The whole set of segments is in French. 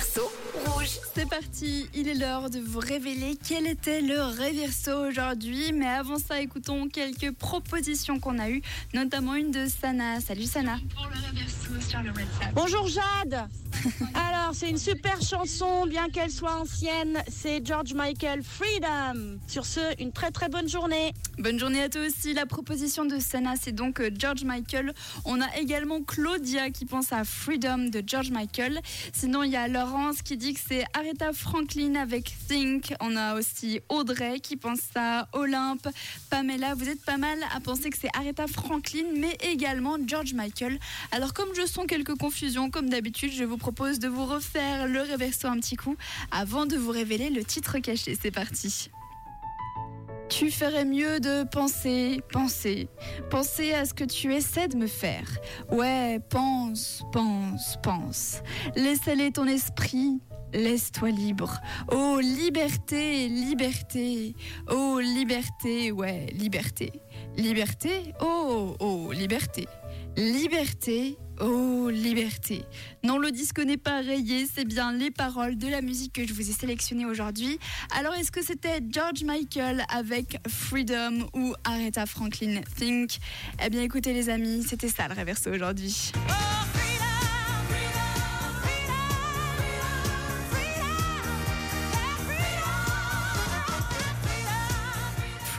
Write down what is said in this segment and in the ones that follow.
réverso rouge. C'est parti, il est l'heure de vous révéler quel était le réverso aujourd'hui. Mais avant ça, écoutons quelques propositions qu'on a eues, notamment une de Sana. Salut Sana. Bonjour Jade Alors, c'est une super chanson, bien qu'elle soit ancienne. C'est George Michael Freedom. Sur ce, une très très bonne journée. Bonne journée à toi aussi. La proposition de Sana, c'est donc euh, George Michael. On a également Claudia qui pense à Freedom de George Michael. Sinon, il y a Laurence qui dit que c'est Aretha Franklin avec Think. On a aussi Audrey qui pense à Olympe. Pamela, vous êtes pas mal à penser que c'est Aretha Franklin, mais également George Michael. Alors, comme je sens quelques confusions, comme d'habitude, je vous propose de vous refaire le réverso un petit coup avant de vous révéler le titre caché. C'est parti. Tu ferais mieux de penser, penser, penser à ce que tu essaies de me faire. Ouais, pense, pense, pense. Laisse aller ton esprit, laisse-toi libre. Oh, liberté, liberté. Oh, liberté, ouais, liberté. Liberté, oh, oh, liberté. Liberté, oh liberté. Non, le disque n'est pas rayé, c'est bien les paroles de la musique que je vous ai sélectionnées aujourd'hui. Alors, est-ce que c'était George Michael avec Freedom ou Aretha Franklin Think? Eh bien, écoutez les amis, c'était ça le réverso aujourd'hui.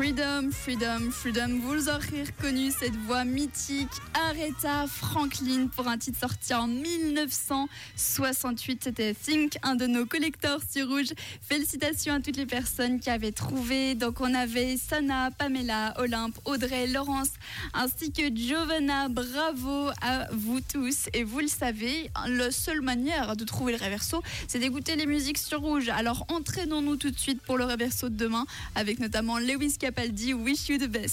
Freedom, Freedom, Freedom. Vous aurez reconnu cette voix mythique, Aretha Franklin, pour un titre sorti en 1968. C'était Think, un de nos collecteurs sur Rouge. Félicitations à toutes les personnes qui avaient trouvé. Donc, on avait Sana, Pamela, Olympe, Audrey, Laurence, ainsi que Giovanna. Bravo à vous tous. Et vous le savez, la seule manière de trouver le réverso, c'est d'écouter les musiques sur Rouge. Alors, entraînons-nous tout de suite pour le réverso de demain, avec notamment Lewis Capaldi, Wish You the Best.